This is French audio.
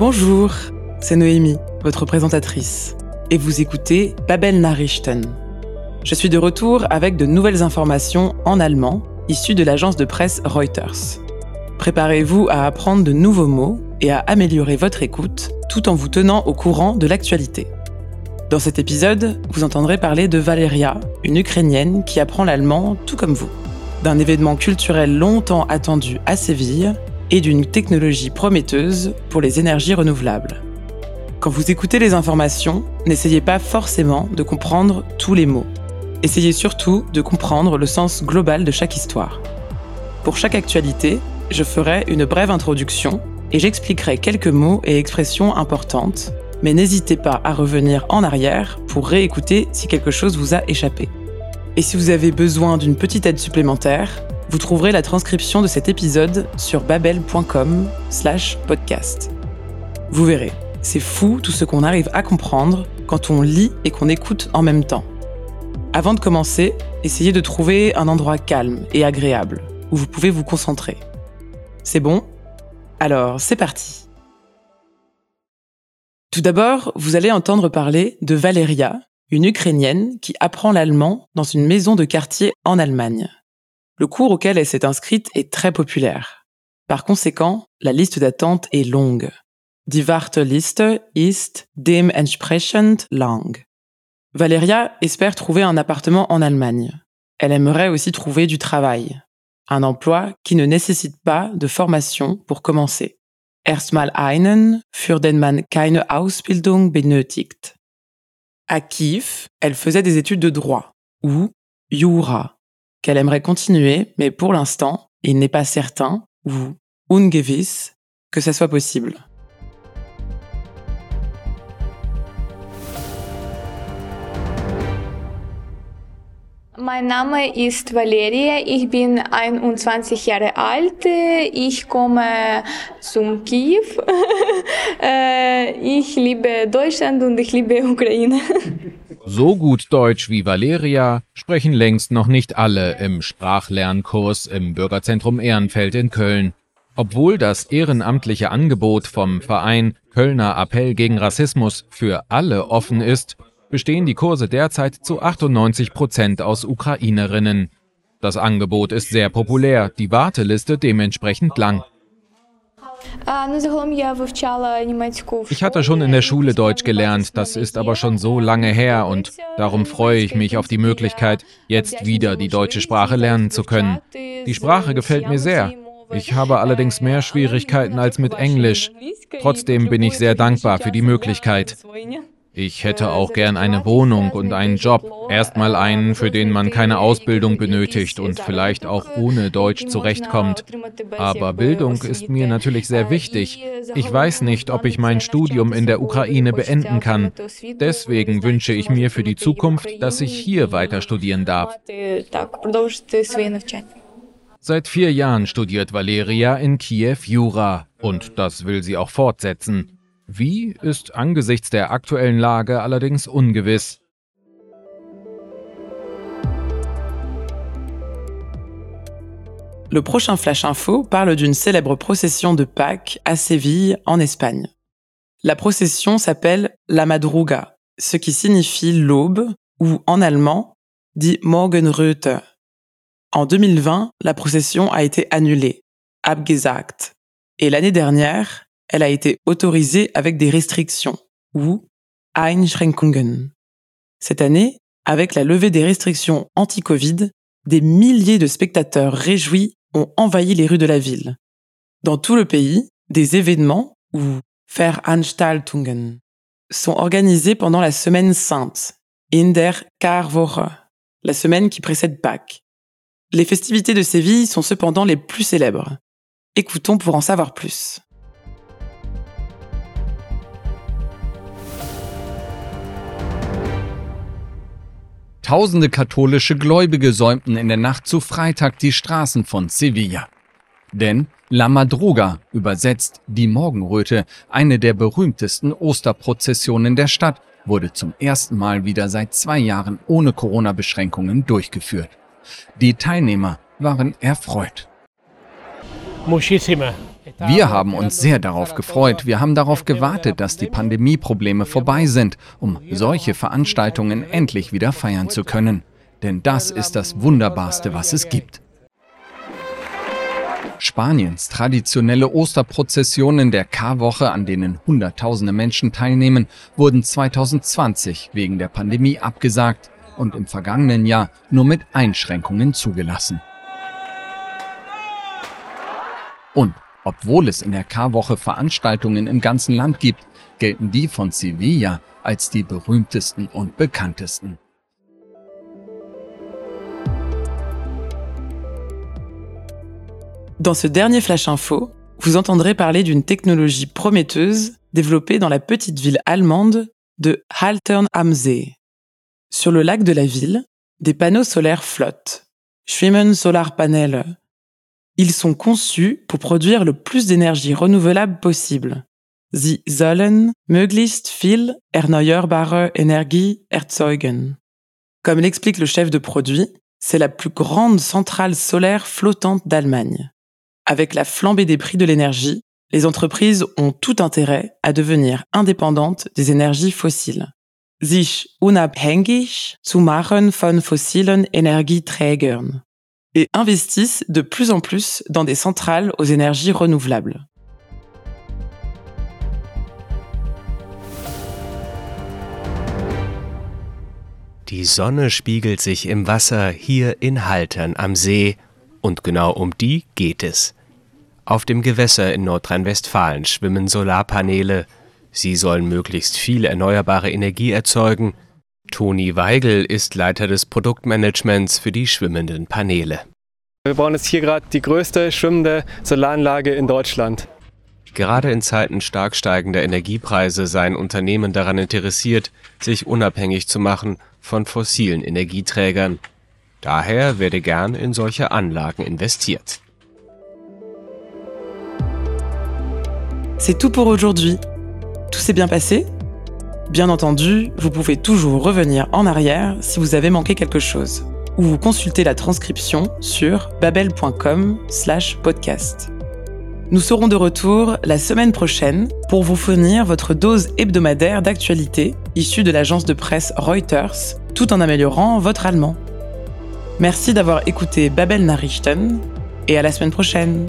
Bonjour, c'est Noémie, votre présentatrice, et vous écoutez Babel Nachrichten. Je suis de retour avec de nouvelles informations en allemand issues de l'agence de presse Reuters. Préparez-vous à apprendre de nouveaux mots et à améliorer votre écoute tout en vous tenant au courant de l'actualité. Dans cet épisode, vous entendrez parler de Valeria, une Ukrainienne qui apprend l'allemand tout comme vous, d'un événement culturel longtemps attendu à Séville et d'une technologie prometteuse pour les énergies renouvelables. Quand vous écoutez les informations, n'essayez pas forcément de comprendre tous les mots. Essayez surtout de comprendre le sens global de chaque histoire. Pour chaque actualité, je ferai une brève introduction et j'expliquerai quelques mots et expressions importantes, mais n'hésitez pas à revenir en arrière pour réécouter si quelque chose vous a échappé. Et si vous avez besoin d'une petite aide supplémentaire, vous trouverez la transcription de cet épisode sur babel.com/podcast. Vous verrez, c'est fou tout ce qu'on arrive à comprendre quand on lit et qu'on écoute en même temps. Avant de commencer, essayez de trouver un endroit calme et agréable où vous pouvez vous concentrer. C'est bon? Alors, c'est parti. Tout d'abord, vous allez entendre parler de Valeria, une Ukrainienne qui apprend l'allemand dans une maison de quartier en Allemagne. Le cours auquel elle s'est inscrite est très populaire. Par conséquent, la liste d'attente est longue. Die Warteliste ist dementsprechend lang. Valeria espère trouver un appartement en Allemagne. Elle aimerait aussi trouver du travail, un emploi qui ne nécessite pas de formation pour commencer. Erstmal einen, für den man keine Ausbildung benötigt. À Kiev, elle faisait des études de droit, ou Jura, qu'elle aimerait continuer, mais pour l'instant, il n'est pas certain, ou ungewiss, que ça soit possible. Mein Name ist Valeria, ich bin 21 Jahre alt, ich komme zum Kiew. Äh, ich liebe Deutschland und ich liebe Ukraine. So gut Deutsch wie Valeria sprechen längst noch nicht alle im Sprachlernkurs im Bürgerzentrum Ehrenfeld in Köln. Obwohl das ehrenamtliche Angebot vom Verein Kölner Appell gegen Rassismus für alle offen ist, bestehen die Kurse derzeit zu 98 Prozent aus Ukrainerinnen. Das Angebot ist sehr populär, die Warteliste dementsprechend lang. Ich hatte schon in der Schule Deutsch gelernt, das ist aber schon so lange her und darum freue ich mich auf die Möglichkeit, jetzt wieder die deutsche Sprache lernen zu können. Die Sprache gefällt mir sehr. Ich habe allerdings mehr Schwierigkeiten als mit Englisch. Trotzdem bin ich sehr dankbar für die Möglichkeit. Ich hätte auch gern eine Wohnung und einen Job. Erstmal einen, für den man keine Ausbildung benötigt und vielleicht auch ohne Deutsch zurechtkommt. Aber Bildung ist mir natürlich sehr wichtig. Ich weiß nicht, ob ich mein Studium in der Ukraine beenden kann. Deswegen wünsche ich mir für die Zukunft, dass ich hier weiter studieren darf. Seit vier Jahren studiert Valeria in Kiew Jura und das will sie auch fortsetzen. Wie ist angesichts der aktuellen Lage allerdings ungewiss? Le prochain Flash Info parle d'une célèbre procession de Pâques à Séville, en Espagne. La procession s'appelle la Madruga, ce qui signifie l'aube, ou en allemand, dit Morgenröte. En 2020, la procession a été annulée, abgesagt. Et l'année dernière, elle a été autorisée avec des restrictions, ou Einschränkungen. Cette année, avec la levée des restrictions anti-Covid, des milliers de spectateurs réjouis ont envahi les rues de la ville. Dans tout le pays, des événements, ou Veranstaltungen, sont organisés pendant la semaine sainte, in der Karwoche, la semaine qui précède Pâques. Les festivités de Séville sont cependant les plus célèbres. Écoutons pour en savoir plus. Tausende katholische Gläubige säumten in der Nacht zu Freitag die Straßen von Sevilla. Denn La Madruga, übersetzt die Morgenröte, eine der berühmtesten Osterprozessionen der Stadt, wurde zum ersten Mal wieder seit zwei Jahren ohne Corona-Beschränkungen durchgeführt. Die Teilnehmer waren erfreut. Wir haben uns sehr darauf gefreut. Wir haben darauf gewartet, dass die Pandemieprobleme vorbei sind, um solche Veranstaltungen endlich wieder feiern zu können. Denn das ist das Wunderbarste, was es gibt. Spaniens traditionelle Osterprozessionen der Karwoche, an denen Hunderttausende Menschen teilnehmen, wurden 2020 wegen der Pandemie abgesagt und im vergangenen Jahr nur mit Einschränkungen zugelassen. Und obwohl es in der Karwoche Veranstaltungen im ganzen Land gibt, gelten die von Sevilla als die berühmtesten und bekanntesten. Dans ce dernier Flash Info, vous entendrez parler d'une technologie prometteuse développée dans la petite ville allemande de Haltern am See. Sur le lac de la ville, des panneaux solaires flottent. Schwimmen Solarpanel. Ils sont conçus pour produire le plus d'énergie renouvelable possible. Sie sollen möglichst viel erneuerbare Energie erzeugen. Comme l'explique le chef de produit, c'est la plus grande centrale solaire flottante d'Allemagne. Avec la flambée des prix de l'énergie, les entreprises ont tout intérêt à devenir indépendantes des énergies fossiles. Sich unabhängig zu machen von fossilen Energieträgern. Et investissent de plus en plus dans des centrales aux énergies renouvelables. Die Sonne spiegelt sich im Wasser hier in Haltern am See, und genau um die geht es. Auf dem Gewässer in Nordrhein-Westfalen schwimmen Solarpaneele. Sie sollen möglichst viel erneuerbare Energie erzeugen. Toni Weigel ist Leiter des Produktmanagements für die schwimmenden Paneele. Wir bauen jetzt hier gerade die größte schwimmende Solaranlage in Deutschland. Gerade in Zeiten stark steigender Energiepreise seien Unternehmen daran interessiert, sich unabhängig zu machen von fossilen Energieträgern. Daher werde gern in solche Anlagen investiert. C'est tout pour aujourd'hui. Tout s'est bien passé Bien entendu, vous pouvez toujours revenir en arrière si vous avez manqué quelque chose, ou vous consultez la transcription sur babel.com/podcast. Nous serons de retour la semaine prochaine pour vous fournir votre dose hebdomadaire d'actualité issue de l'agence de presse Reuters, tout en améliorant votre allemand. Merci d'avoir écouté Babel Nachrichten et à la semaine prochaine.